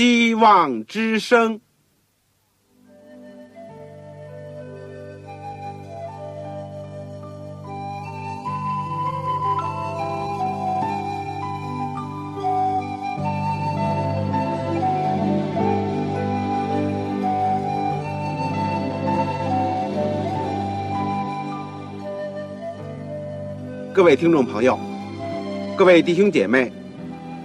希望之声。各位听众朋友，各位弟兄姐妹，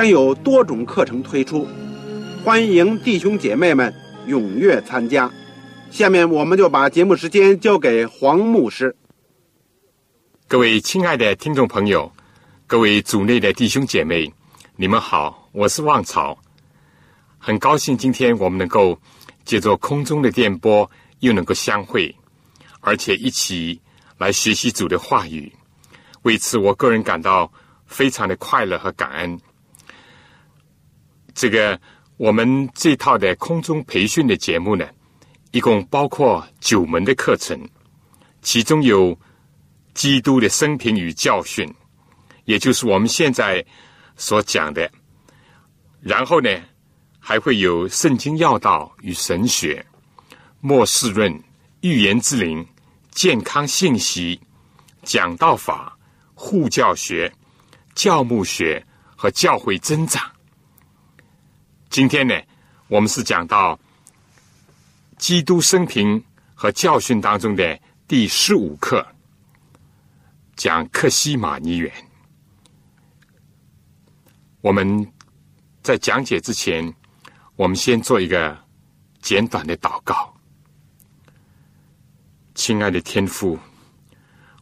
将有多种课程推出，欢迎弟兄姐妹们踊跃参加。下面我们就把节目时间交给黄牧师。各位亲爱的听众朋友，各位组内的弟兄姐妹，你们好，我是旺草，很高兴今天我们能够借着空中的电波又能够相会，而且一起来学习主的话语。为此，我个人感到非常的快乐和感恩。这个我们这套的空中培训的节目呢，一共包括九门的课程，其中有基督的生平与教训，也就是我们现在所讲的。然后呢，还会有圣经要道与神学、末世论、预言之灵、健康信息、讲道法。护教学、教牧学和教会增长。今天呢，我们是讲到基督生平和教训当中的第十五课，讲克西马尼园。我们在讲解之前，我们先做一个简短的祷告。亲爱的天父。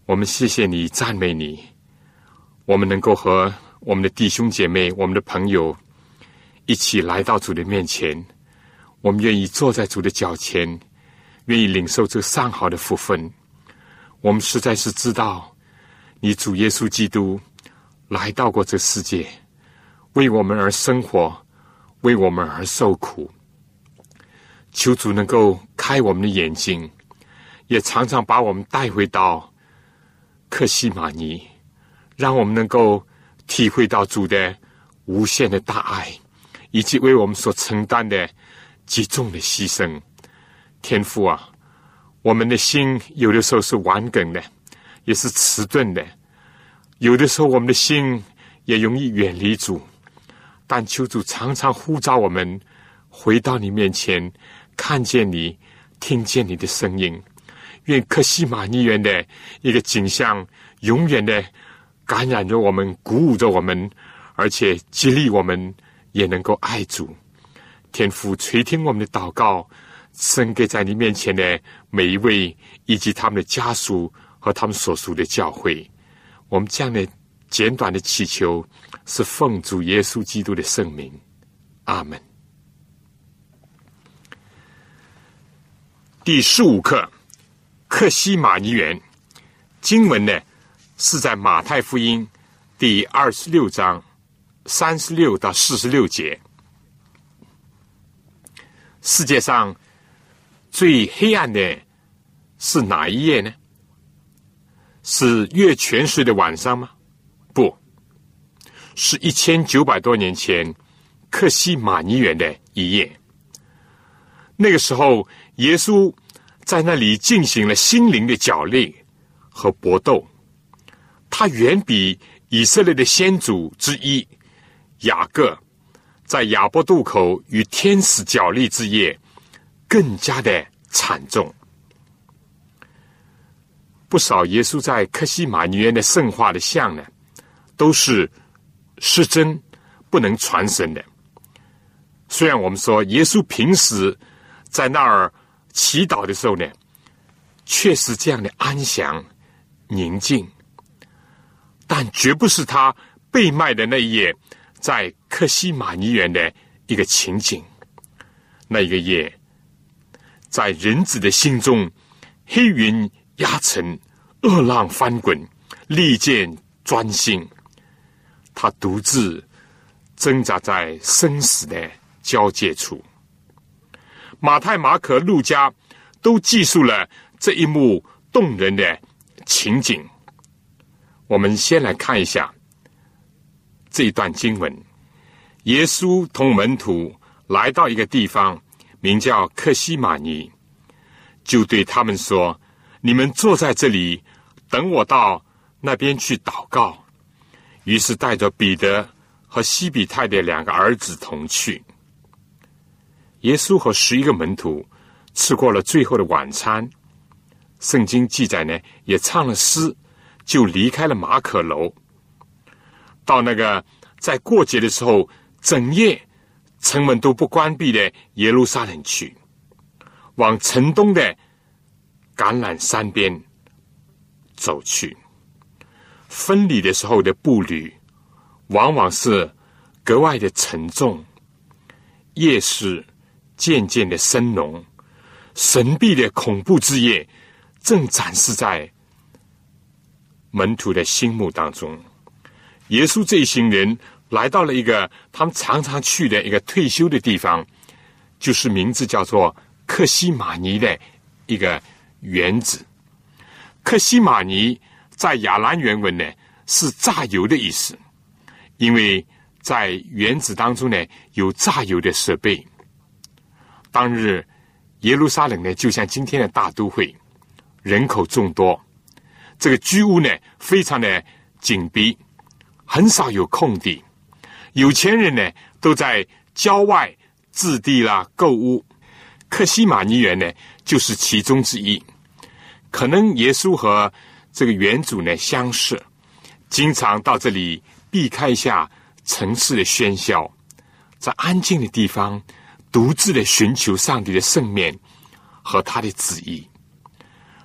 我们谢谢你，赞美你。我们能够和我们的弟兄姐妹、我们的朋友一起来到主的面前，我们愿意坐在主的脚前，愿意领受这上好的福分。我们实在是知道，你主耶稣基督来到过这世界，为我们而生活，为我们而受苦。求主能够开我们的眼睛，也常常把我们带回到。克西玛尼，让我们能够体会到主的无限的大爱，以及为我们所承担的极重的牺牲。天父啊，我们的心有的时候是顽梗的，也是迟钝的；有的时候我们的心也容易远离主。但求主常常呼召我们回到你面前，看见你，听见你的声音。愿克西玛尼园的一个景象，永远的感染着我们，鼓舞着我们，而且激励我们，也能够爱主。天父垂听我们的祷告，献给在你面前的每一位，以及他们的家属和他们所属的教会。我们这样的简短的祈求，是奉主耶稣基督的圣名。阿门。第十五课。克西马尼园经文呢，是在马太福音第二十六章三十六到四十六节。世界上最黑暗的是哪一页呢？是月全食的晚上吗？不是一千九百多年前克西马尼园的一夜。那个时候，耶稣。在那里进行了心灵的角力和搏斗，他远比以色列的先祖之一雅各在亚伯渡口与天使角力之夜更加的惨重。不少耶稣在克西马尼园的圣化的像呢，都是失真、不能传神的。虽然我们说耶稣平时在那儿。祈祷的时候呢，确实这样的安详、宁静，但绝不是他被卖的那一夜在克西马尼园的一个情景。那一个夜，在人子的心中，黑云压城，恶浪翻滚，利剑钻心，他独自挣扎在生死的交界处。马太、马可、路加都记述了这一幕动人的情景。我们先来看一下这一段经文：耶稣同门徒来到一个地方，名叫克西马尼，就对他们说：“你们坐在这里，等我到那边去祷告。”于是带着彼得和西比泰的两个儿子同去。耶稣和十一个门徒吃过了最后的晚餐，圣经记载呢，也唱了诗，就离开了马可楼，到那个在过节的时候整夜城门都不关闭的耶路撒冷去，往城东的橄榄山边走去。分离的时候的步履，往往是格外的沉重，夜市。渐渐的深浓，神秘的恐怖之夜正展示在门徒的心目当中。耶稣这一行人来到了一个他们常常去的一个退休的地方，就是名字叫做克西马尼的一个园子。克西马尼在亚兰原文呢是榨油的意思，因为在园子当中呢有榨油的设备。当日，耶路撒冷呢，就像今天的大都会，人口众多，这个居屋呢，非常的紧逼，很少有空地。有钱人呢，都在郊外置地啦，购物。克西马尼园呢，就是其中之一。可能耶稣和这个园主呢相识，经常到这里避开一下城市的喧嚣，在安静的地方。独自的寻求上帝的圣面和他的旨意。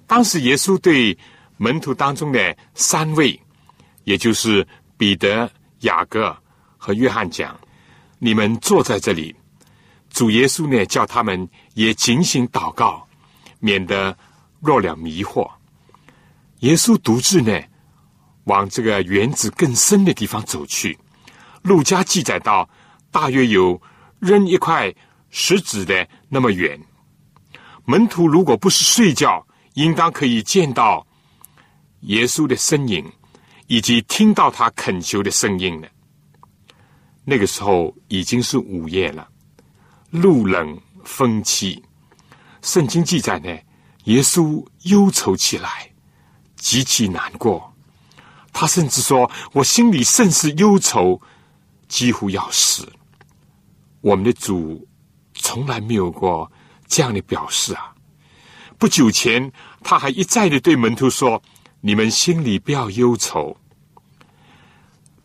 当时耶稣对门徒当中的三位，也就是彼得、雅各和约翰讲：“你们坐在这里。”主耶稣呢，叫他们也警醒祷告，免得落了迷惑。耶稣独自呢，往这个园子更深的地方走去。路加记载到，大约有扔一块。石子的那么远，门徒如果不是睡觉，应当可以见到耶稣的身影，以及听到他恳求的声音呢。那个时候已经是午夜了，路冷风凄。圣经记载呢，耶稣忧愁起来，极其难过。他甚至说：“我心里甚是忧愁，几乎要死。”我们的主。从来没有过这样的表示啊！不久前，他还一再的对门徒说：“你们心里不要忧愁。”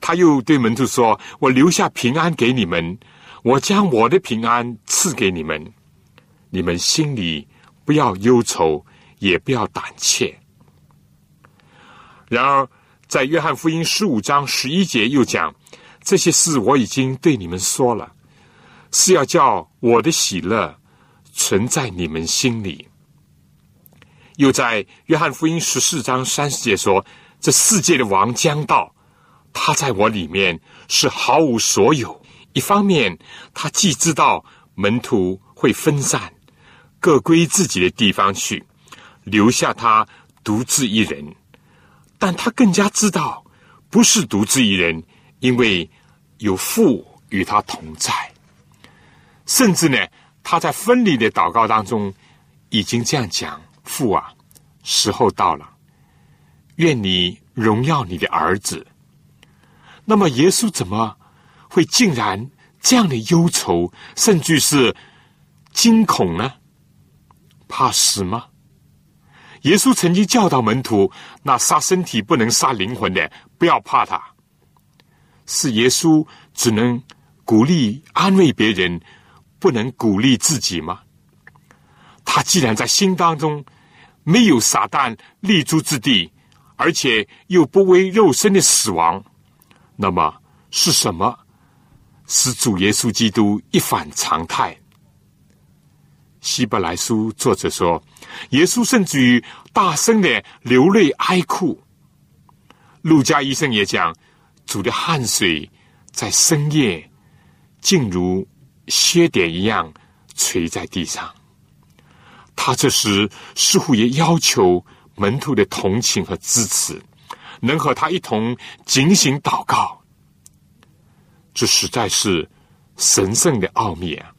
他又对门徒说：“我留下平安给你们，我将我的平安赐给你们，你们心里不要忧愁，也不要胆怯。”然而，在约翰福音十五章十一节又讲：“这些事我已经对你们说了。”是要叫我的喜乐存在你们心里。又在约翰福音十四章三十节说：“这世界的王将到，他在我里面是毫无所有。一方面，他既知道门徒会分散，各归自己的地方去，留下他独自一人；但他更加知道，不是独自一人，因为有父与他同在。”甚至呢，他在分离的祷告当中，已经这样讲：“父啊，时候到了，愿你荣耀你的儿子。”那么，耶稣怎么会竟然这样的忧愁，甚至是惊恐呢？怕死吗？耶稣曾经教导门徒：“那杀身体不能杀灵魂的，不要怕他。”是耶稣只能鼓励安慰别人。不能鼓励自己吗？他既然在心当中没有撒旦立足之地，而且又不为肉身的死亡，那么是什么使主耶稣基督一反常态。希伯来书作者说，耶稣甚至于大声的流泪哀哭。路加医生也讲，主的汗水在深夜，竟如血点一样垂在地上。他这时似乎也要求门徒的同情和支持，能和他一同警醒祷告。这实在是神圣的奥秘啊！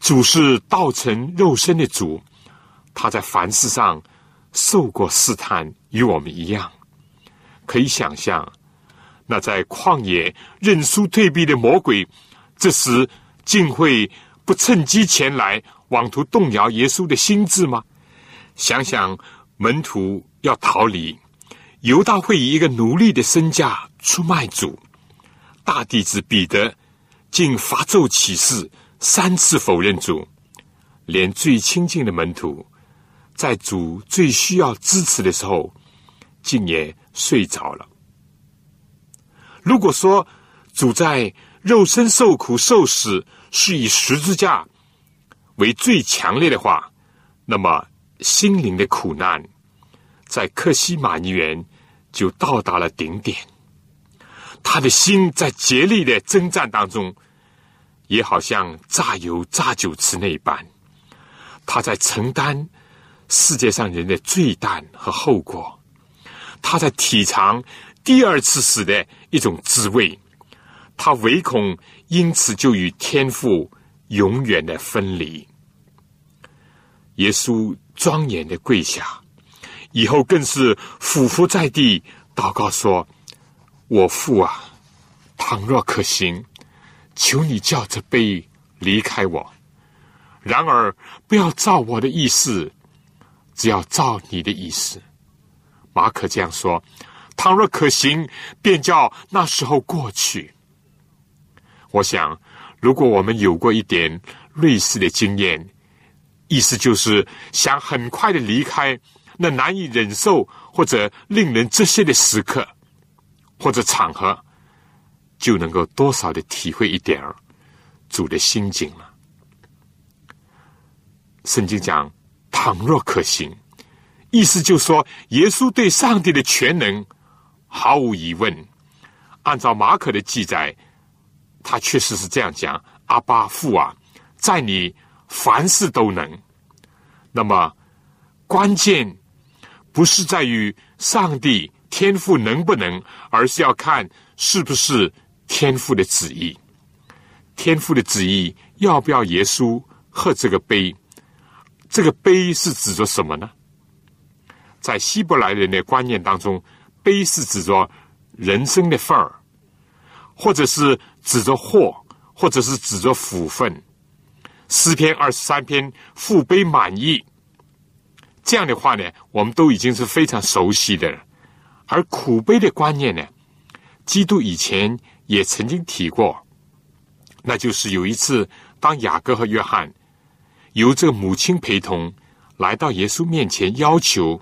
主是道成肉身的主，他在凡事上受过试探，与我们一样。可以想象，那在旷野认输退避的魔鬼，这时竟会不趁机前来，妄图动摇耶稣的心智吗？想想门徒要逃离，犹大会以一个奴隶的身价出卖主，大弟子彼得竟发咒起誓，三次否认主，连最亲近的门徒，在主最需要支持的时候，竟也。睡着了。如果说主在肉身受苦受死是以十字架为最强烈的话，那么心灵的苦难在克西马尼园就到达了顶点。他的心在竭力的征战当中，也好像榨油榨酒池那般，他在承担世界上人的罪担和后果。他在体尝第二次死的一种滋味，他唯恐因此就与天父永远的分离。耶稣庄严的跪下，以后更是俯伏在地祷告说：“我父啊，倘若可行，求你叫这杯离开我；然而不要照我的意思，只要照你的意思。”马可这样说：“倘若可行，便叫那时候过去。”我想，如果我们有过一点类似的经验，意思就是想很快的离开那难以忍受或者令人窒息的时刻或者场合，就能够多少的体会一点儿主的心境了。圣经讲：“倘若可行。”意思就是说，耶稣对上帝的全能毫无疑问。按照马可的记载，他确实是这样讲：“阿巴父啊，在你凡事都能。”那么，关键不是在于上帝天赋能不能，而是要看是不是天赋的旨意。天赋的旨意要不要耶稣喝这个杯？这个杯是指着什么呢？在希伯来人的观念当中，悲是指着人生的份儿，或者是指着祸，或者是指着福分。诗篇二十三篇父悲满意，这样的话呢，我们都已经是非常熟悉的了。而苦悲的观念呢，基督以前也曾经提过，那就是有一次，当雅各和约翰由这个母亲陪同来到耶稣面前，要求。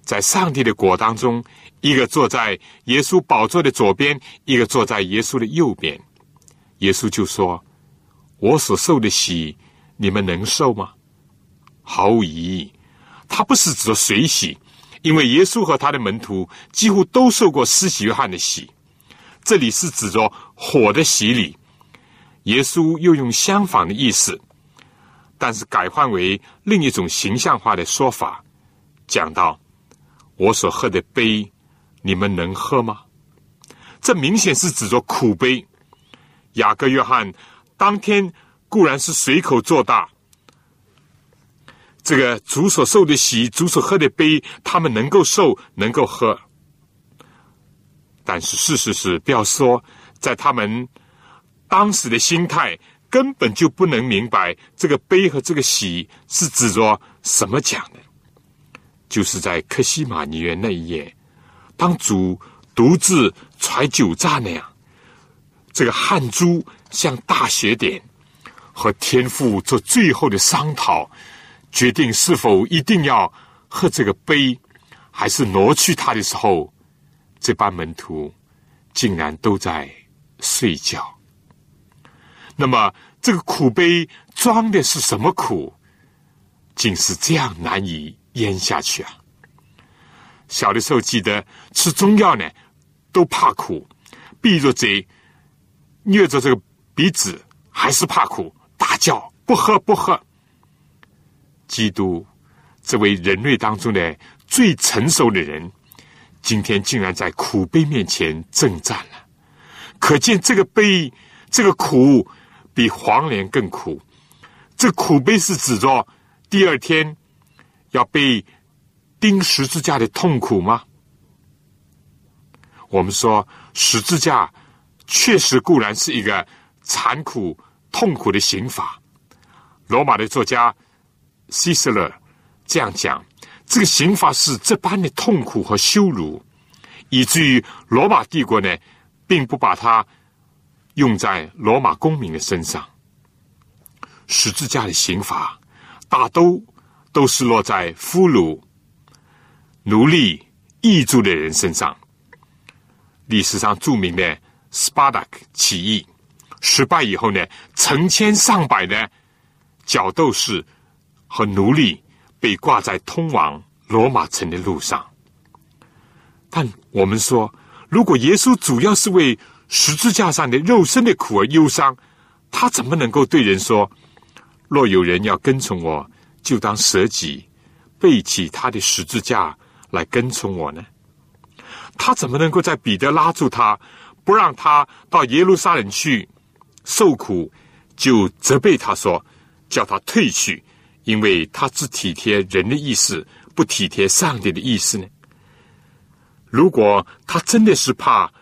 在上帝的国当中，一个坐在耶稣宝座的左边，一个坐在耶稣的右边。耶稣就说：“我所受的喜，你们能受吗？”毫无疑义，他不是指着水洗，因为耶稣和他的门徒几乎都受过施洗约翰的洗。这里是指着火的洗礼。耶稣又用相反的意思，但是改换为另一种形象化的说法，讲到。我所喝的杯，你们能喝吗？这明显是指着苦杯。雅各、约翰当天固然是随口作大，这个主所受的喜，主所喝的杯，他们能够受，能够喝。但是事实是，不要说在他们当时的心态，根本就不能明白这个杯和这个喜是指着什么讲的。就是在克西马尼园那一夜，当主独自揣酒炸那样，这个汗珠像大雪点，和天父做最后的商讨，决定是否一定要喝这个杯，还是挪去他的时候，这班门徒竟然都在睡觉。那么这个苦杯装的是什么苦？竟是这样难以咽下去啊！小的时候记得吃中药呢，都怕苦，闭着嘴，捏着这个鼻子，还是怕苦，大叫不喝不喝。基督这位人类当中的最成熟的人，今天竟然在苦悲面前征战了，可见这个悲，这个苦比黄连更苦。这苦悲是指着。第二天要被钉十字架的痛苦吗？我们说十字架确实固然是一个残酷痛苦的刑罚。罗马的作家希斯勒这样讲：这个刑罚是这般的痛苦和羞辱，以至于罗马帝国呢，并不把它用在罗马公民的身上。十字架的刑罚。大都都是落在俘虏、奴隶、异族的人身上。历史上著名的斯巴达克起义失败以后呢，成千上百的角斗士和奴隶被挂在通往罗马城的路上。但我们说，如果耶稣主要是为十字架上的肉身的苦而忧伤，他怎么能够对人说？若有人要跟从我，就当舍己，背起他的十字架来跟从我呢？他怎么能够在彼得拉住他，不让他到耶路撒冷去受苦，就责备他说，叫他退去，因为他只体贴人的意思，不体贴上帝的意思呢？如果他真的是怕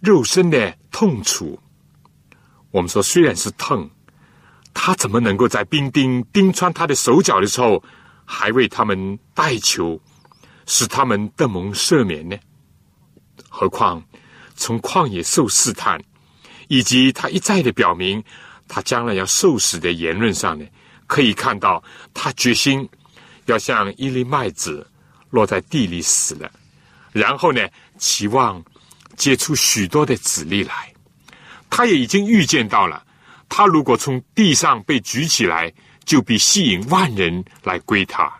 肉身的痛楚，我们说虽然是痛。他怎么能够在兵丁钉穿他的手脚的时候，还为他们代求，使他们得蒙赦免呢？何况从旷野受试探，以及他一再的表明他将来要受死的言论上呢，可以看到他决心要像一粒麦子落在地里死了，然后呢，期望结出许多的籽粒来。他也已经预见到了。他如果从地上被举起来，就必吸引万人来归他。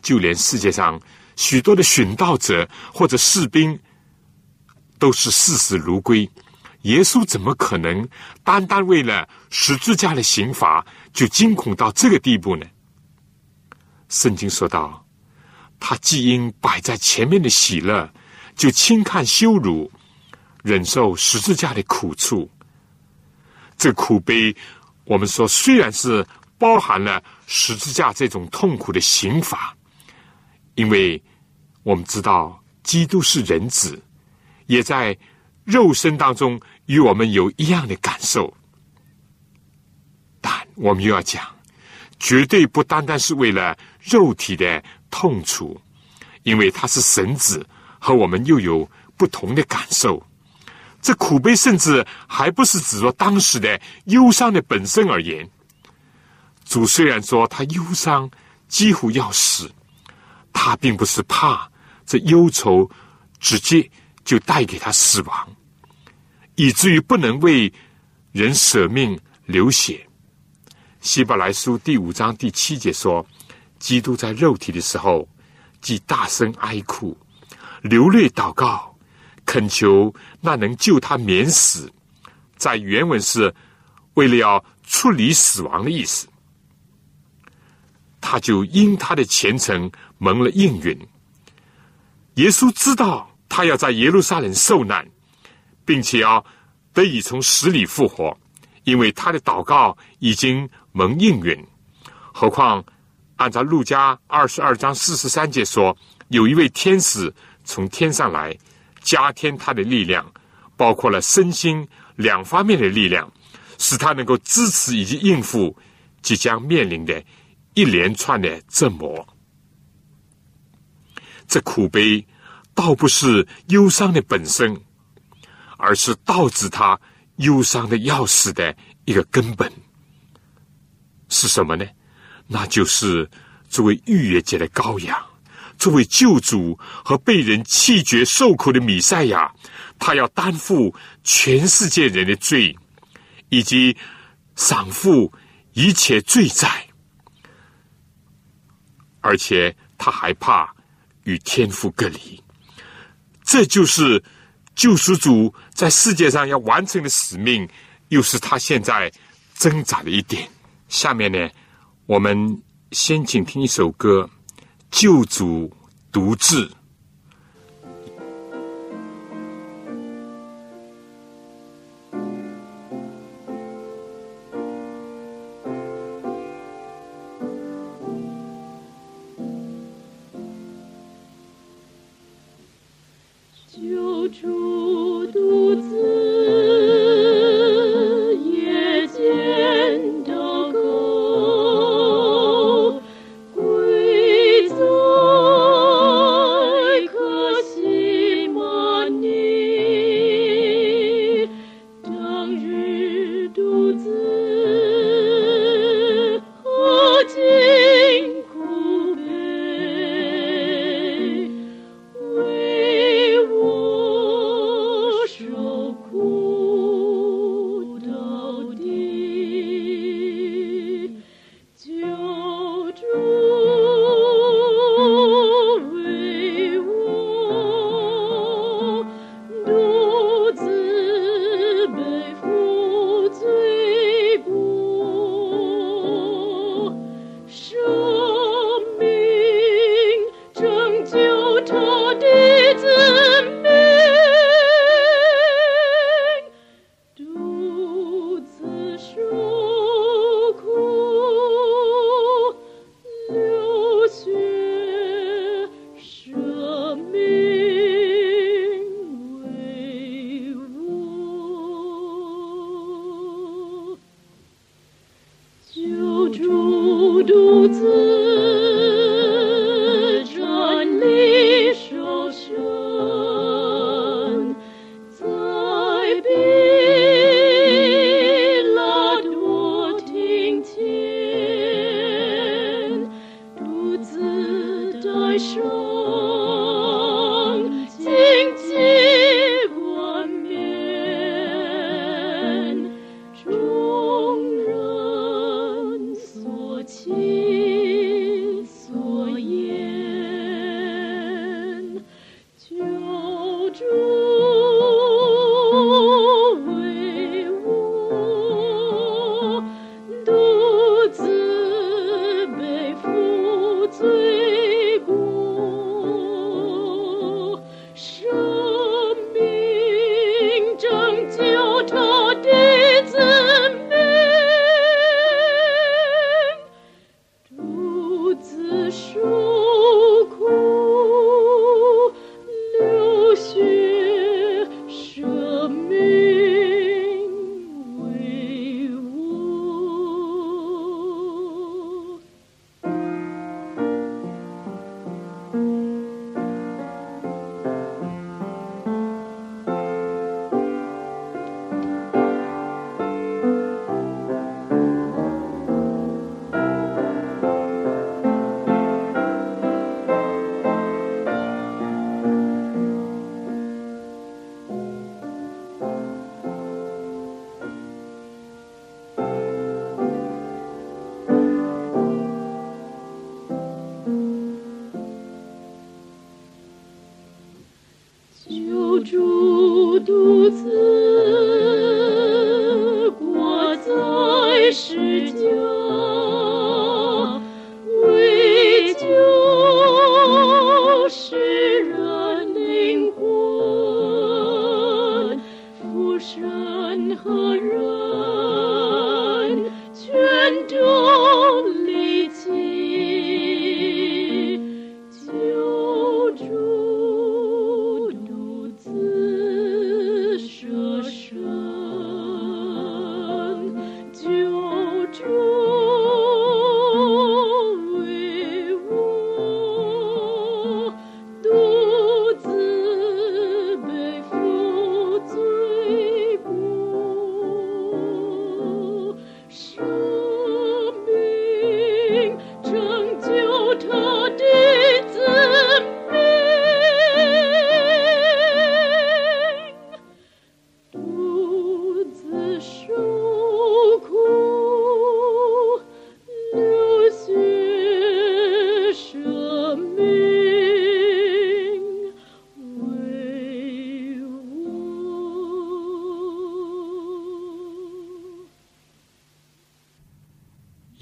就连世界上许多的殉道者或者士兵，都是视死如归。耶稣怎么可能单单为了十字架的刑罚就惊恐到这个地步呢？圣经说道：“他既因摆在前面的喜乐，就轻看羞辱，忍受十字架的苦处。”这苦悲，我们说虽然是包含了十字架这种痛苦的刑罚，因为我们知道基督是人子，也在肉身当中与我们有一样的感受，但我们又要讲，绝对不单单是为了肉体的痛楚，因为他是神子，和我们又有不同的感受。这苦悲甚至还不是指着当时的忧伤的本身而言。主虽然说他忧伤几乎要死，他并不是怕这忧愁直接就带给他死亡，以至于不能为人舍命流血。希伯来书第五章第七节说：“基督在肉体的时候，既大声哀哭，流泪祷告。”恳求那能救他免死，在原文是为了要处理死亡的意思。他就因他的虔诚蒙了应允。耶稣知道他要在耶路撒冷受难，并且要得以从死里复活，因为他的祷告已经蒙应允。何况按照路加二十二章四十三节说，有一位天使从天上来。加添他的力量，包括了身心两方面的力量，使他能够支持以及应付即将面临的一连串的折磨。这苦悲倒不是忧伤的本身，而是导致他忧伤的要死的一个根本是什么呢？那就是作为逾越节的羔羊。作为救主和被人弃绝受苦的弥赛亚，他要担负全世界人的罪，以及赏付一切罪债，而且他还怕与天父隔离。这就是救赎主在世界上要完成的使命，又是他现在挣扎的一点。下面呢，我们先请听一首歌，《救主独治》。主独自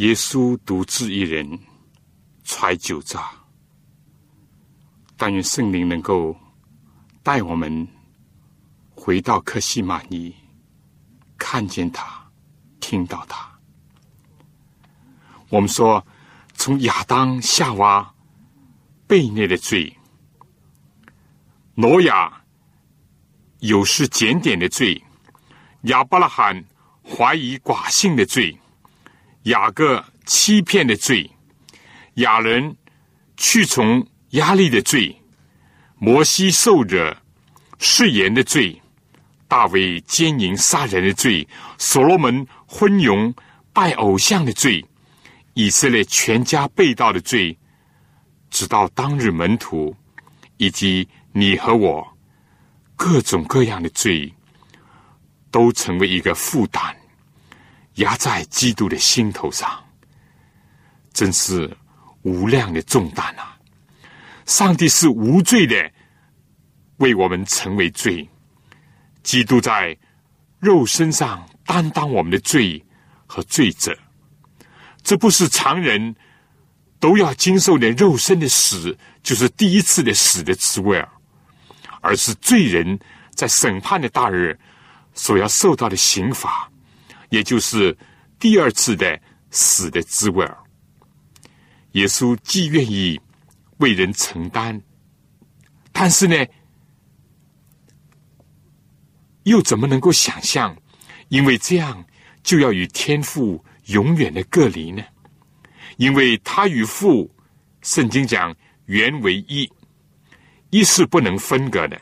耶稣独自一人揣酒榨。但愿圣灵能够带我们回到克西玛尼，看见他，听到他。我们说，从亚当、夏娃被虐的罪，挪亚有失检点的罪，亚伯拉罕怀疑寡性的罪，雅各欺骗的罪，亚人去从。压力的罪，摩西受惹誓言的罪，大卫奸淫杀人的罪，所罗门昏庸拜偶像的罪，以色列全家被盗的罪，直到当日门徒以及你和我各种各样的罪，都成为一个负担，压在基督的心头上，真是无量的重担啊！上帝是无罪的，为我们成为罪。基督在肉身上担当我们的罪和罪责，这不是常人都要经受的肉身的死，就是第一次的死的滋味，而是罪人在审判的大日所要受到的刑罚，也就是第二次的死的滋味儿。耶稣既愿意。为人承担，但是呢，又怎么能够想象？因为这样就要与天父永远的隔离呢？因为他与父，圣经讲原为一，一是不能分割的。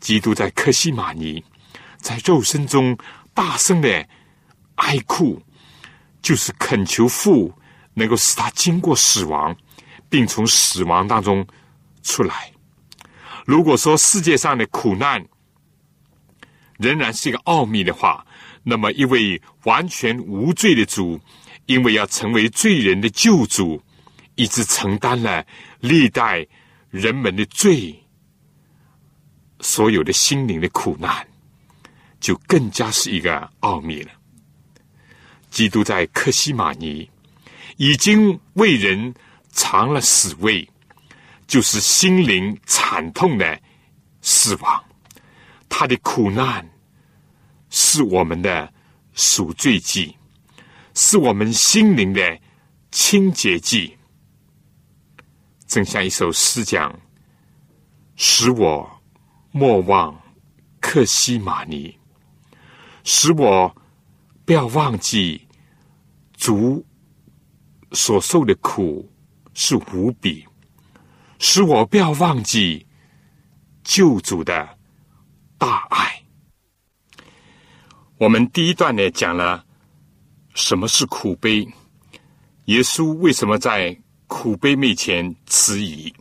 基督在克西玛尼，在肉身中大声的哀哭，就是恳求父能够使他经过死亡。并从死亡当中出来。如果说世界上的苦难仍然是一个奥秘的话，那么一位完全无罪的主，因为要成为罪人的救主，一直承担了历代人们的罪，所有的心灵的苦难，就更加是一个奥秘了。基督在克西玛尼已经为人。尝了死味，就是心灵惨痛的死亡。他的苦难是我们的赎罪祭，是我们心灵的清洁剂。正像一首诗讲：“使我莫忘克西玛尼，使我不要忘记主所受的苦。”是无比，使我不要忘记救主的大爱。我们第一段呢讲了什么是苦悲，耶稣为什么在苦悲面前迟疑。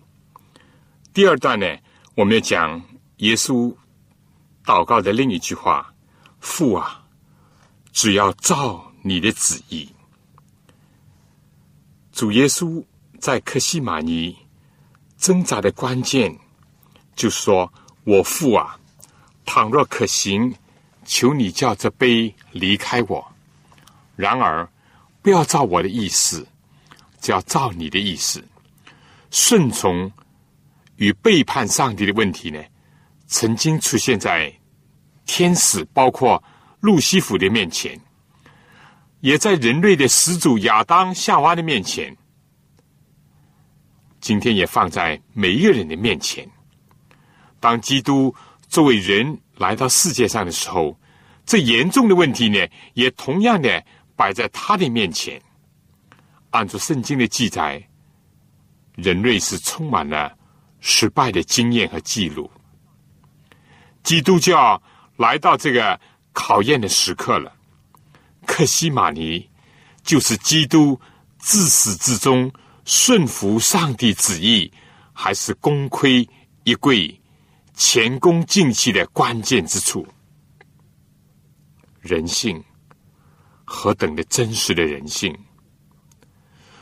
第二段呢，我们要讲耶稣祷告的另一句话：“父啊，只要照你的旨意。”主耶稣。在克西玛尼挣扎的关键，就说：“我父啊，倘若可行，求你叫这杯离开我。然而，不要照我的意思，只要照你的意思。顺从与背叛上帝的问题呢，曾经出现在天使，包括路西弗的面前，也在人类的始祖亚当、夏娃的面前。”今天也放在每一个人的面前。当基督作为人来到世界上的时候，这严重的问题呢，也同样的摆在他的面前。按照圣经的记载，人类是充满了失败的经验和记录。基督教来到这个考验的时刻了。克西玛尼就是基督自始至终。顺服上帝旨意，还是功亏一篑、前功尽弃的关键之处。人性何等的真实的人性！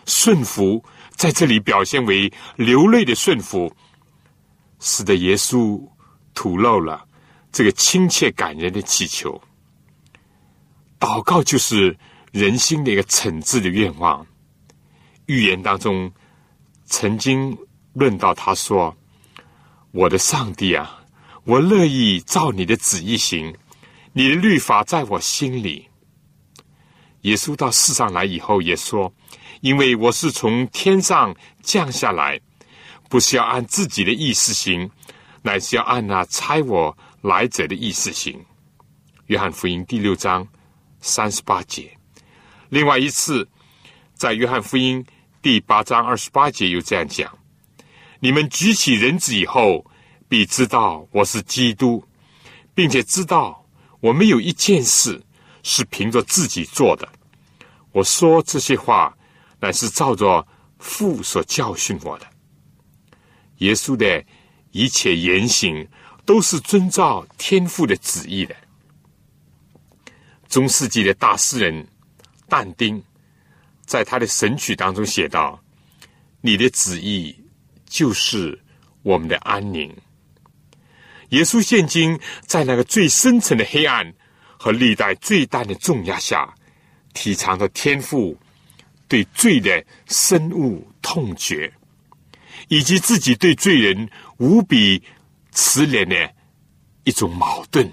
顺服在这里表现为流泪的顺服，使得耶稣吐露了这个亲切感人的祈求。祷告就是人心的一个惩治的愿望。预言当中曾经论到，他说：“我的上帝啊，我乐意照你的旨意行，你的律法在我心里。”耶稣到世上来以后也说：“因为我是从天上降下来，不是要按自己的意思行，乃是要按那差我来者的意思行。”约翰福音第六章三十八节。另外一次，在约翰福音第八章二十八节又这样讲：“你们举起人子以后，必知道我是基督，并且知道我没有一件事。”是凭着自己做的。我说这些话，乃是照着父所教训我的。耶稣的一切言行，都是遵照天父的旨意的。中世纪的大诗人但丁，在他的神曲当中写道：“你的旨意就是我们的安宁。”耶稣现今在那个最深层的黑暗。和历代最大的重压下，体尝着天赋对罪的深恶痛绝，以及自己对罪人无比慈怜的一种矛盾。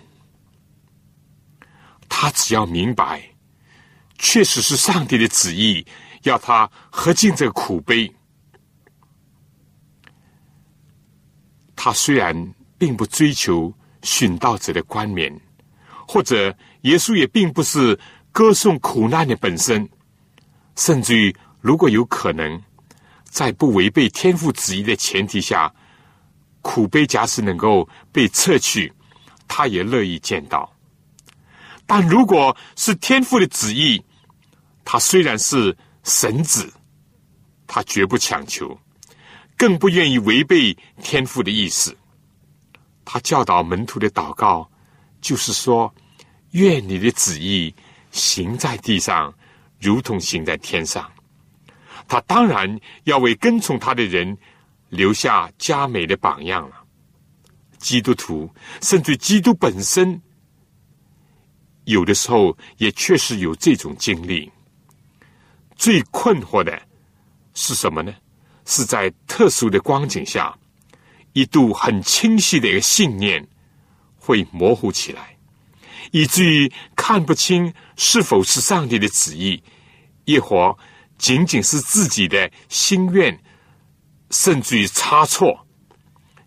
他只要明白，确实是上帝的旨意，要他喝尽这苦杯。他虽然并不追求殉道者的冠冕。或者，耶稣也并不是歌颂苦难的本身，甚至于，如果有可能，在不违背天父旨意的前提下，苦悲假使能够被撤去，他也乐意见到。但如果是天父的旨意，他虽然是神子，他绝不强求，更不愿意违背天父的意思。他教导门徒的祷告，就是说。愿你的旨意行在地上，如同行在天上。他当然要为跟从他的人留下佳美的榜样了。基督徒，甚至基督本身，有的时候也确实有这种经历。最困惑的是什么呢？是在特殊的光景下，一度很清晰的一个信念会模糊起来。以至于看不清是否是上帝的旨意，亦或仅仅是自己的心愿，甚至于差错，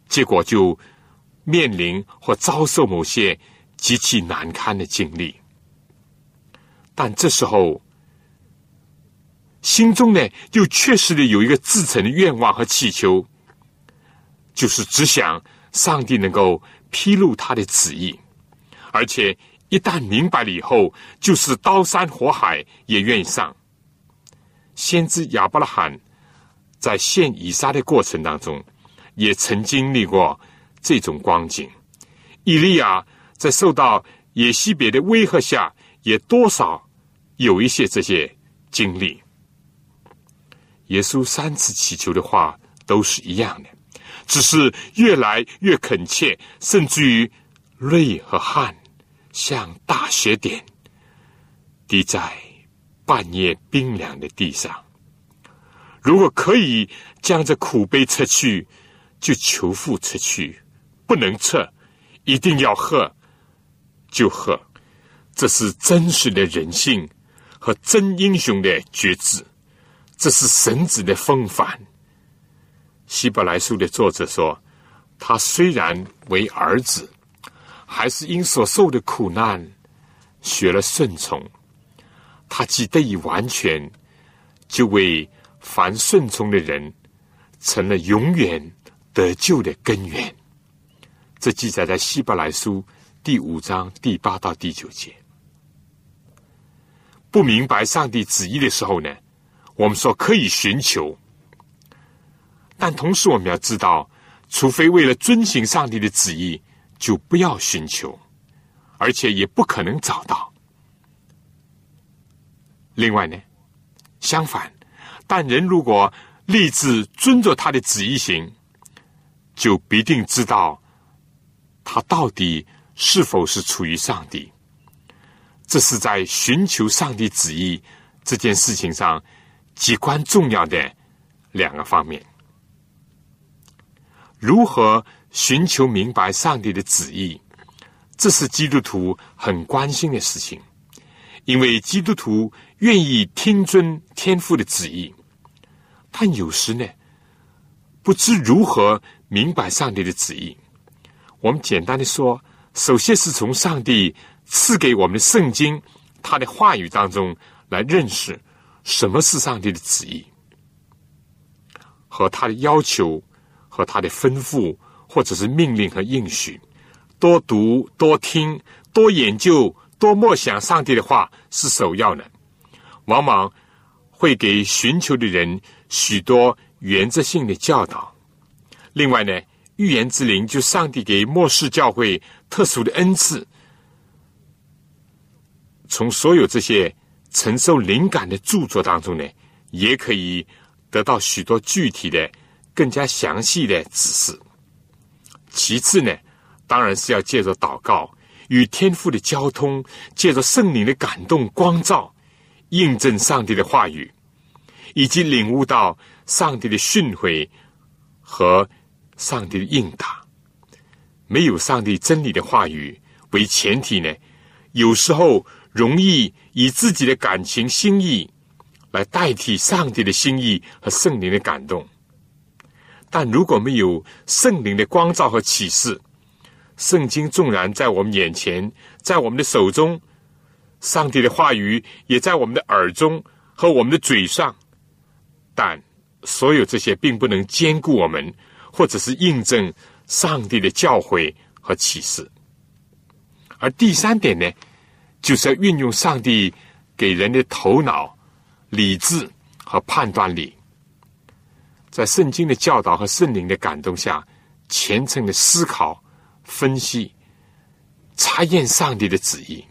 结果就面临或遭受某些极其难堪的经历。但这时候，心中呢又确实的有一个自诚的愿望和祈求，就是只想上帝能够披露他的旨意，而且。一旦明白了以后，就是刀山火海也愿意上。先知亚伯拉罕在献以撒的过程当中，也曾经历过这种光景。以利亚在受到耶西别的威吓下，也多少有一些这些经历。耶稣三次祈求的话都是一样的，只是越来越恳切，甚至于泪和汗。像大雪点滴在半夜冰凉的地上。如果可以将这苦悲撤去，就求父撤去；不能撤，一定要喝，就喝。这是真实的人性和真英雄的觉知，这是神子的风范。希伯来书的作者说：“他虽然为儿子。”还是因所受的苦难学了顺从，他既得以完全，就为凡顺从的人成了永远得救的根源。这记载在希伯来书第五章第八到第九节。不明白上帝旨意的时候呢，我们说可以寻求，但同时我们要知道，除非为了遵行上帝的旨意。就不要寻求，而且也不可能找到。另外呢，相反，但人如果立志遵着他的旨意行，就必定知道他到底是否是出于上帝。这是在寻求上帝旨意这件事情上极关重要的两个方面。如何寻求明白上帝的旨意，这是基督徒很关心的事情，因为基督徒愿意听尊天父的旨意，但有时呢，不知如何明白上帝的旨意。我们简单的说，首先是从上帝赐给我们的圣经，他的话语当中来认识什么是上帝的旨意和他的要求。和他的吩咐，或者是命令和应许，多读、多听、多研究、多默想上帝的话是首要的，往往会给寻求的人许多原则性的教导。另外呢，预言之灵就上帝给末世教会特殊的恩赐，从所有这些承受灵感的著作当中呢，也可以得到许多具体的。更加详细的指示。其次呢，当然是要借着祷告与天父的交通，借着圣灵的感动光照，印证上帝的话语，以及领悟到上帝的训诲和上帝的应答。没有上帝真理的话语为前提呢，有时候容易以自己的感情心意来代替上帝的心意和圣灵的感动。但如果没有圣灵的光照和启示，圣经纵然在我们眼前，在我们的手中，上帝的话语也在我们的耳中和我们的嘴上，但所有这些并不能兼顾我们，或者是印证上帝的教诲和启示。而第三点呢，就是要运用上帝给人的头脑、理智和判断力。在圣经的教导和圣灵的感动下，虔诚的思考、分析、查验上帝的旨意。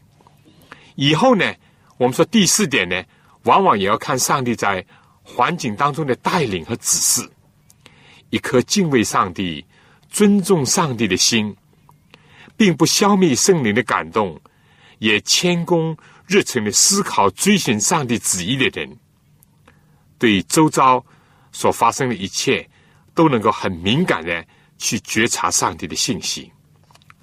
以后呢，我们说第四点呢，往往也要看上帝在环境当中的带领和指示。一颗敬畏上帝、尊重上帝的心，并不消灭圣灵的感动，也谦恭热诚的思考、追寻上帝旨意的人，对周遭。所发生的一切都能够很敏感的去觉察上帝的信息，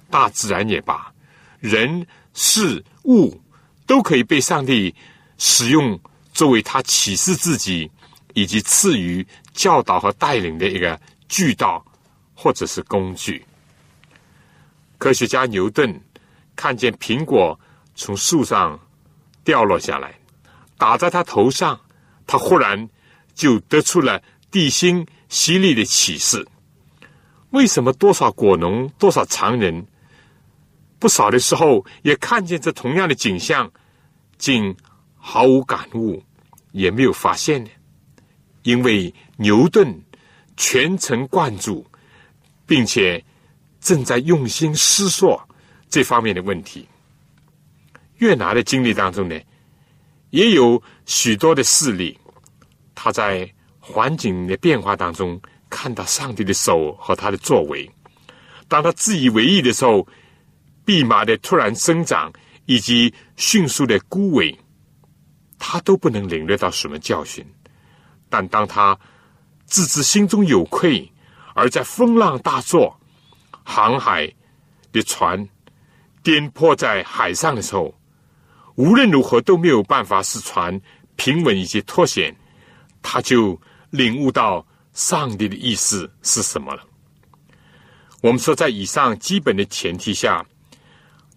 大自然也罢，人事物都可以被上帝使用作为他启示自己以及赐予教导和带领的一个渠道或者是工具。科学家牛顿看见苹果从树上掉落下来，打在他头上，他忽然。就得出了地心吸力的启示。为什么多少果农、多少常人，不少的时候也看见这同样的景象，竟毫无感悟，也没有发现呢？因为牛顿全程贯注，并且正在用心思索这方面的问题。越南的经历当中呢，也有许多的事例。他在环境的变化当中看到上帝的手和他的作为。当他自以为意的时候，蓖麻的突然生长以及迅速的枯萎，他都不能领略到什么教训。但当他自知心中有愧，而在风浪大作、航海的船颠簸在海上的时候，无论如何都没有办法使船平稳以及脱险。他就领悟到上帝的意思是什么了。我们说，在以上基本的前提下，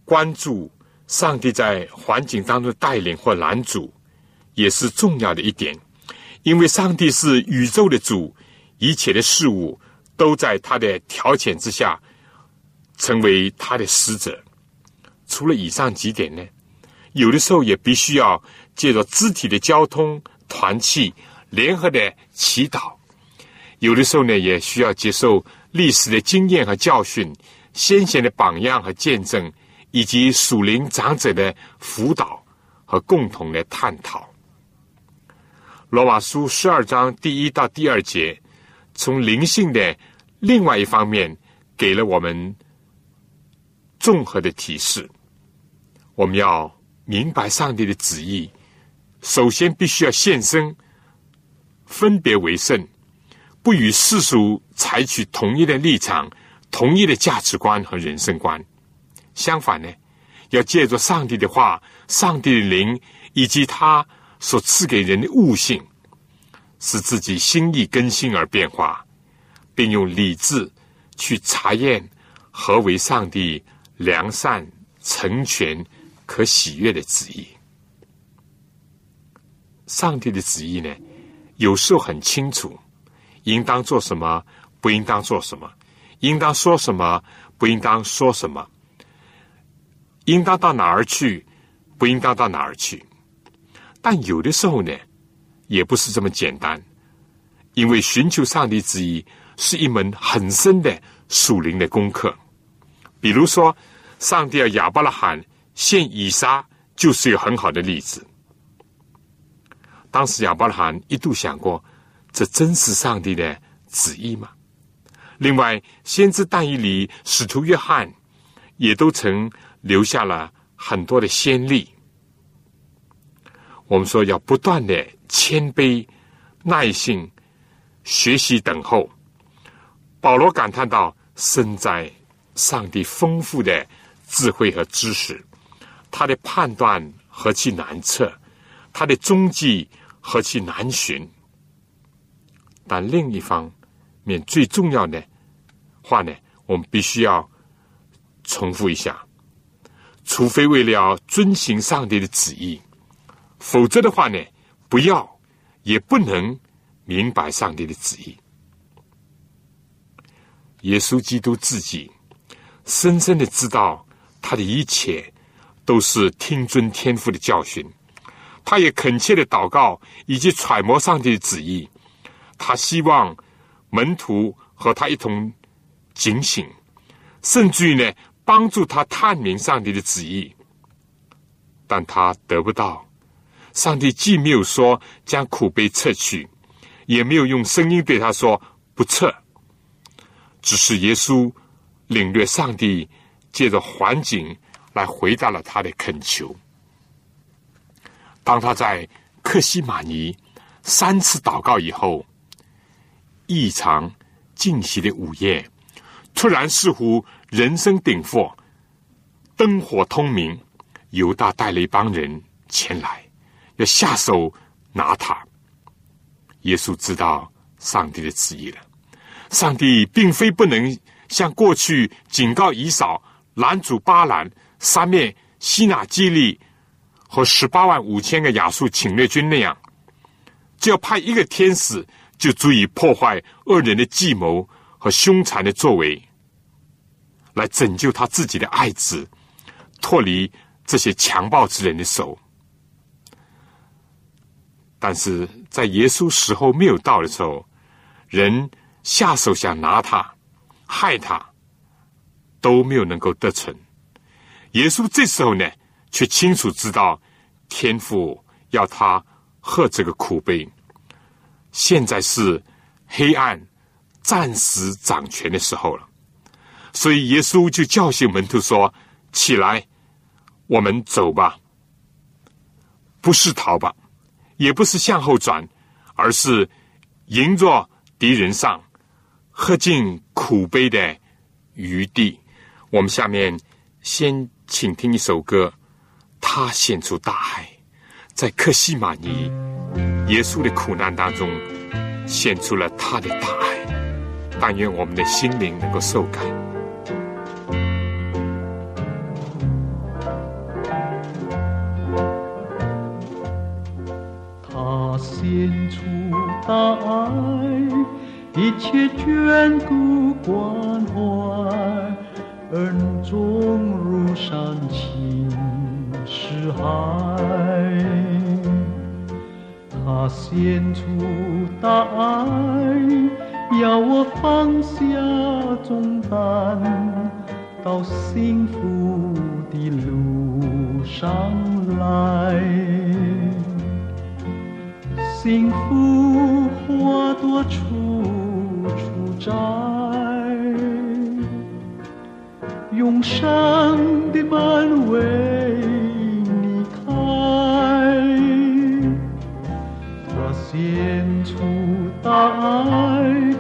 关注上帝在环境当中的带领或拦阻，也是重要的一点。因为上帝是宇宙的主，一切的事物都在他的调遣之下，成为他的使者。除了以上几点呢，有的时候也必须要借着肢体的交通团契。联合的祈祷，有的时候呢，也需要接受历史的经验和教训、先贤的榜样和见证，以及属灵长者的辅导和共同的探讨。罗马书十二章第一到第二节，从灵性的另外一方面给了我们综合的提示。我们要明白上帝的旨意，首先必须要现身，分别为圣，不与世俗采取同一的立场、同一的价值观和人生观。相反呢，要借着上帝的话、上帝的灵以及他所赐给人的悟性，使自己心意更新而变化，并用理智去查验何为上帝良善、成全。可喜悦的旨意，上帝的旨意呢？有时候很清楚，应当做什么，不应当做什么；应当说什么，不应当说什么；应当到哪儿去，不应当到哪儿去。但有的时候呢，也不是这么简单，因为寻求上帝旨意是一门很深的属灵的功课。比如说，上帝要亚伯拉罕。献以撒就是一个很好的例子。当时亚伯拉罕一度想过，这真是上帝的旨意吗？另外，先知但以理、使徒约翰也都曾留下了很多的先例。我们说要不断的谦卑、耐性、学习、等候。保罗感叹道：“身在上帝丰富的智慧和知识。”他的判断何其难测，他的踪迹何其难寻。但另一方面，最重要的话呢，我们必须要重复一下：除非为了遵行上帝的旨意，否则的话呢，不要也不能明白上帝的旨意。耶稣基督自己深深的知道他的一切。都是听尊天父的教训，他也恳切的祷告，以及揣摩上帝的旨意。他希望门徒和他一同警醒，甚至于呢，帮助他探明上帝的旨意。但他得不到，上帝既没有说将苦悲撤去，也没有用声音对他说不撤，只是耶稣领略上帝借着环境。来回答了他的恳求。当他在克西马尼三次祷告以后，异常静息的午夜，突然似乎人声鼎沸，灯火通明。犹大带了一帮人前来，要下手拿他。耶稣知道上帝的旨意了。上帝并非不能像过去警告以扫拦阻巴兰。三面西纳基利和十八万五千个亚述侵略军那样，只要派一个天使，就足以破坏恶人的计谋和凶残的作为，来拯救他自己的爱子，脱离这些强暴之人的手。但是在耶稣时候没有到的时候，人下手想拿他、害他，都没有能够得逞。耶稣这时候呢，却清楚知道天父要他喝这个苦杯。现在是黑暗暂时掌权的时候了，所以耶稣就叫醒门徒说：“起来，我们走吧。不是逃吧，也不是向后转，而是迎着敌人上，喝尽苦杯的余地。”我们下面先。请听一首歌，他献出大爱，在克西玛尼耶稣的苦难当中，献出了他的大爱。但愿我们的心灵能够受感。大爱，一切眷顾关怀。恩重如山情似海，他献出大爱，要我放下重担，到幸福的路上来。幸福花朵处处摘，用生的门为你开，它献出大爱，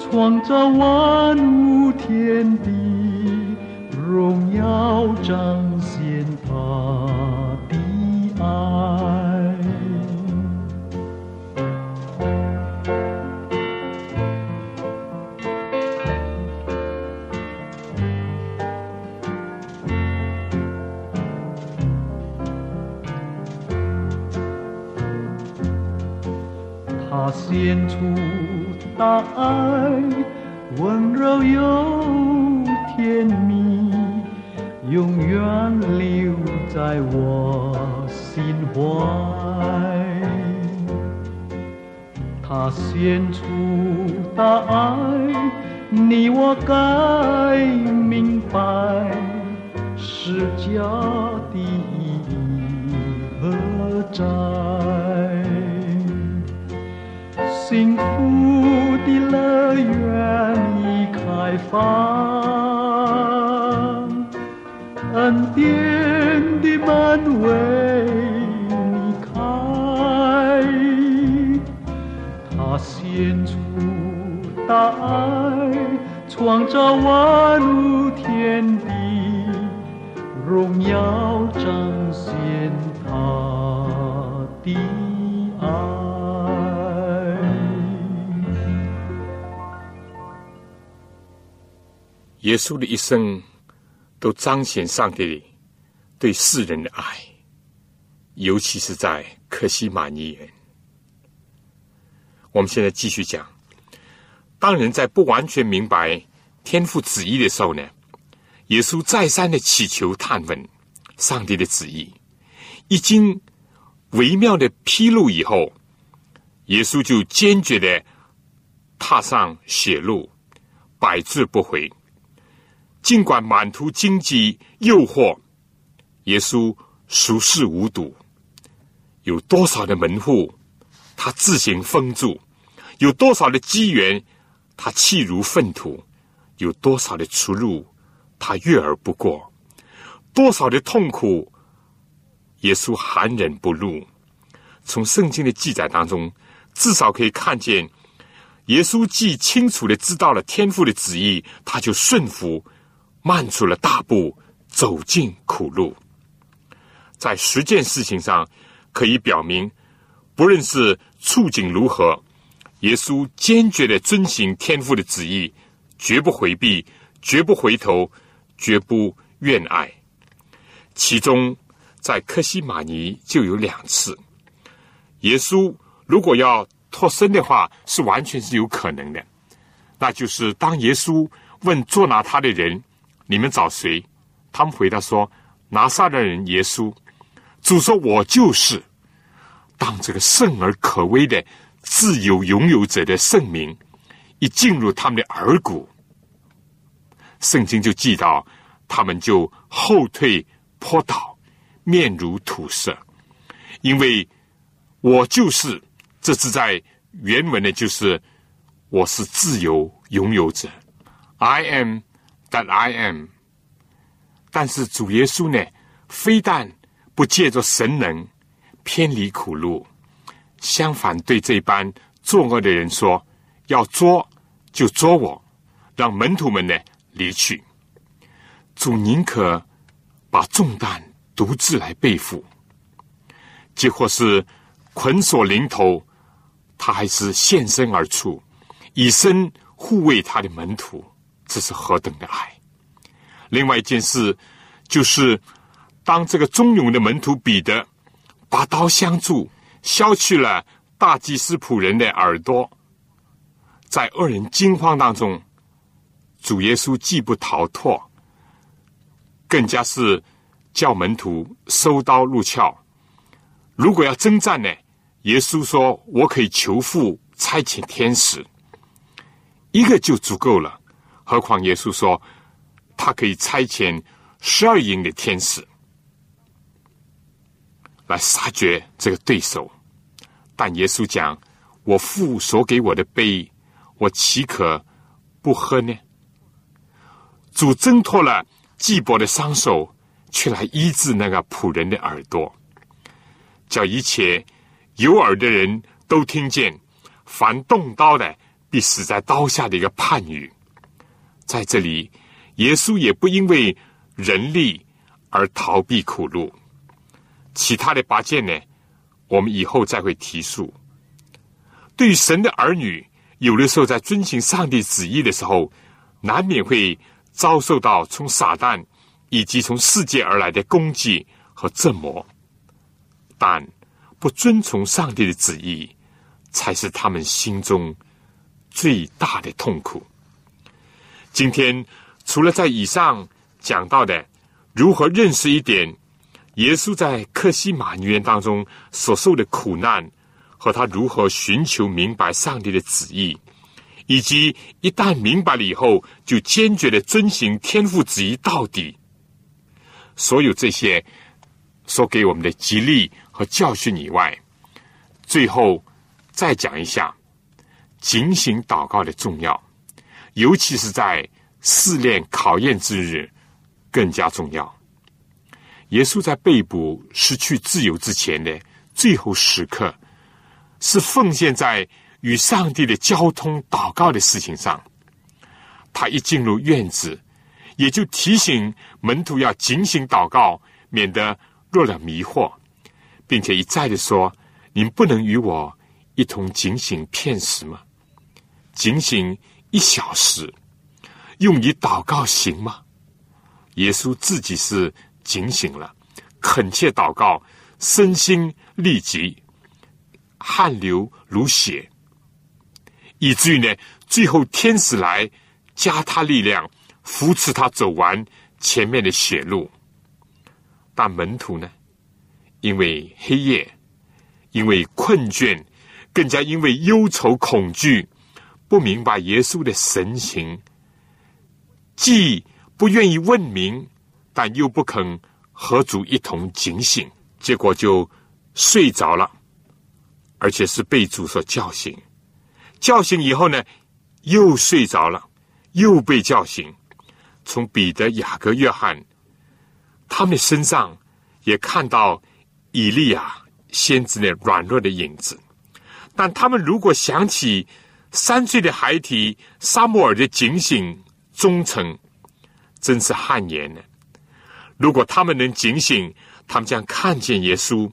创造万物天地，荣耀彰。他献出大爱，温柔又甜蜜，永远留在我心怀。他献出大爱，你我该明白，释迦的意义何在？开放，恩典的门为你开，他献出大爱，创造万物天地，荣耀彰显他的耶稣的一生都彰显上帝对世人的爱，尤其是在克西马尼园。我们现在继续讲，当人在不完全明白天父旨意的时候呢，耶稣再三的祈求探问上帝的旨意，一经微妙的披露以后，耶稣就坚决的踏上血路，百折不回。尽管满途荆棘诱惑，耶稣熟视无睹。有多少的门户，他自行封住；有多少的机缘，他弃如粪土；有多少的出路，他悦而不过；多少的痛苦，耶稣含忍不露。从圣经的记载当中，至少可以看见，耶稣既清楚的知道了天父的旨意，他就顺服。迈出了大步，走进苦路。在十件事情上，可以表明，不论是处境如何，耶稣坚决的遵行天父的旨意，绝不回避，绝不回头，绝不怨爱。其中，在克西马尼就有两次，耶稣如果要脱身的话，是完全是有可能的。那就是当耶稣问捉拿他的人。你们找谁？他们回答说：“拿撒勒人耶稣。”主说：“我就是。”当这个圣而可畏的自由拥有者的圣名一进入他们的耳骨，圣经就记到，他们就后退扑倒，面如土色，因为我就是这是在原文的，就是我是自由拥有者，I am。That I am，但是主耶稣呢，非但不借着神能偏离苦路，相反对这般作恶的人说：“要捉就捉我，让门徒们呢离去。”主宁可把重担独自来背负，即或是捆锁临头，他还是现身而出，以身护卫他的门徒。这是何等的爱！另外一件事，就是当这个忠勇的门徒彼得拔刀相助，削去了大祭司仆人的耳朵，在二人惊慌当中，主耶稣既不逃脱，更加是叫门徒收刀入鞘。如果要征战呢？耶稣说：“我可以求父差遣天使，一个就足够了。”何况耶稣说，他可以差遣十二营的天使来杀绝这个对手。但耶稣讲：“我父所给我的杯，我岂可不喝呢？”主挣脱了季伯的双手，却来医治那个仆人的耳朵，叫一切有耳的人都听见凡动刀的必死在刀下的一个判语。在这里，耶稣也不因为人力而逃避苦路。其他的八件呢，我们以后再会提述。对于神的儿女，有的时候在遵行上帝旨意的时候，难免会遭受到从撒旦以及从世界而来的攻击和折磨。但不遵从上帝的旨意，才是他们心中最大的痛苦。今天除了在以上讲到的如何认识一点耶稣在克西马尼园当中所受的苦难，和他如何寻求明白上帝的旨意，以及一旦明白了以后就坚决的遵行天父旨意到底，所有这些所给我们的激励。和教训以外，最后再讲一下警醒祷告的重要，尤其是在试炼考验之日更加重要。耶稣在被捕、失去自由之前的最后时刻，是奉献在与上帝的交通、祷告的事情上。他一进入院子，也就提醒门徒要警醒祷告，免得落了迷惑。并且一再的说：“您不能与我一同警醒骗死吗？警醒一小时，用以祷告行吗？”耶稣自己是警醒了，恳切祷告，身心立即汗流如血，以至于呢，最后天使来加他力量，扶持他走完前面的血路。但门徒呢？因为黑夜，因为困倦，更加因为忧愁恐惧，不明白耶稣的神情，既不愿意问明，但又不肯和主一同警醒，结果就睡着了，而且是被主所叫醒。叫醒以后呢，又睡着了，又被叫醒。从彼得、雅各、约翰他们的身上也看到。以利亚先知的软弱的影子，但他们如果想起三岁的孩提沙摩尔的警醒忠诚，真是汗颜呢。如果他们能警醒，他们将看见耶稣，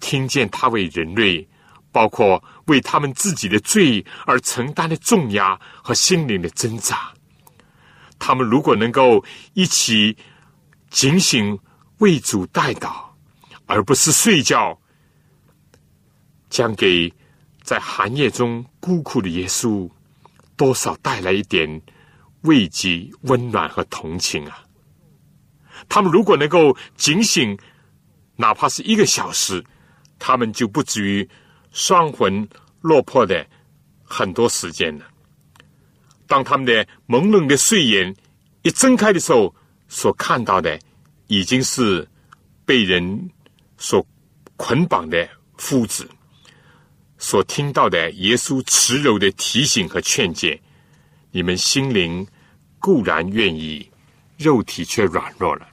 听见他为人类，包括为他们自己的罪而承担的重压和心灵的挣扎。他们如果能够一起警醒，为主代祷。而不是睡觉，将给在寒夜中孤苦的耶稣多少带来一点慰藉、温暖和同情啊！他们如果能够警醒，哪怕是一个小时，他们就不至于双魂落魄的很多时间了。当他们的朦胧的睡眼一睁开的时候，所看到的已经是被人。所捆绑的夫子，所听到的耶稣慈柔的提醒和劝诫，你们心灵固然愿意，肉体却软弱了。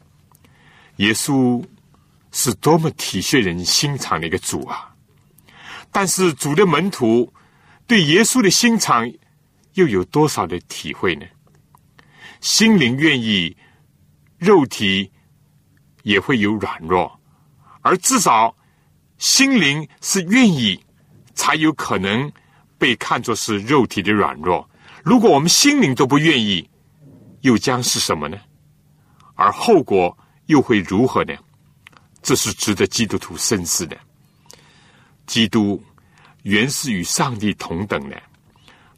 耶稣是多么体恤人心肠的一个主啊！但是主的门徒对耶稣的心肠又有多少的体会呢？心灵愿意，肉体也会有软弱。而至少，心灵是愿意，才有可能被看作是肉体的软弱。如果我们心灵都不愿意，又将是什么呢？而后果又会如何呢？这是值得基督徒深思的。基督原是与上帝同等的，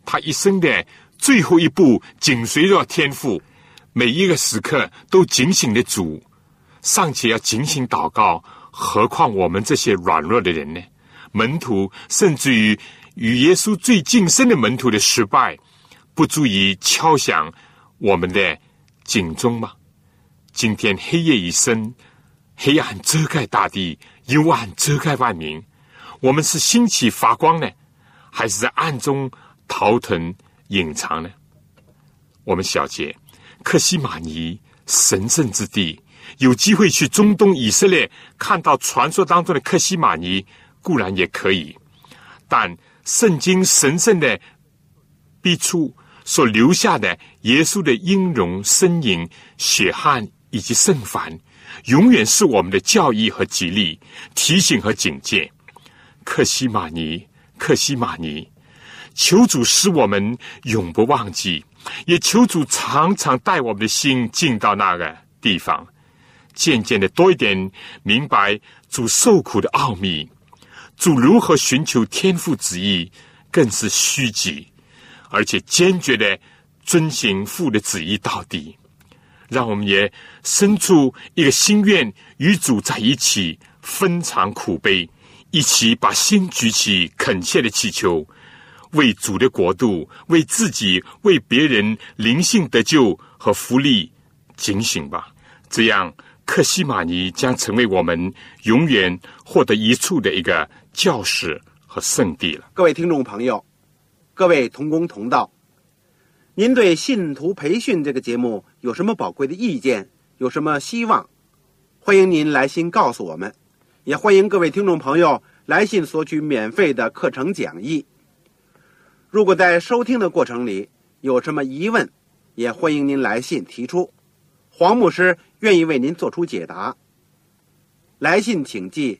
他一生的最后一步紧随着天父，每一个时刻都警醒的主，尚且要警醒祷告。何况我们这些软弱的人呢？门徒甚至于与耶稣最近身的门徒的失败，不足以敲响我们的警钟吗？今天黑夜已深，黑暗遮盖大地，幽暗遮盖万民。我们是兴起发光呢，还是在暗中逃腾隐藏呢？我们小姐，克西玛尼神圣之地。有机会去中东以色列看到传说当中的克西玛尼固然也可以，但圣经神圣的笔触所留下的耶稣的音容、身影、血汗以及圣凡，永远是我们的教义和激励、提醒和警戒。克西玛尼，克西玛尼，求主使我们永不忘记，也求主常常带我们的心进到那个地方，渐渐的多一点明白主受苦的奥秘。主如何寻求天父旨意，更是虚极，而且坚决的遵行父的旨意到底。让我们也生出一个心愿，与主在一起分尝苦悲，一起把心举起，恳切的祈求，为主的国度，为自己，为别人灵性得救和福利警醒吧。这样，克西玛尼将成为我们永远获得一处的一个。教室和圣地了。各位听众朋友，各位同工同道，您对信徒培训这个节目有什么宝贵的意见？有什么希望？欢迎您来信告诉我们，也欢迎各位听众朋友来信索取免费的课程讲义。如果在收听的过程里有什么疑问，也欢迎您来信提出，黄牧师愿意为您做出解答。来信请寄。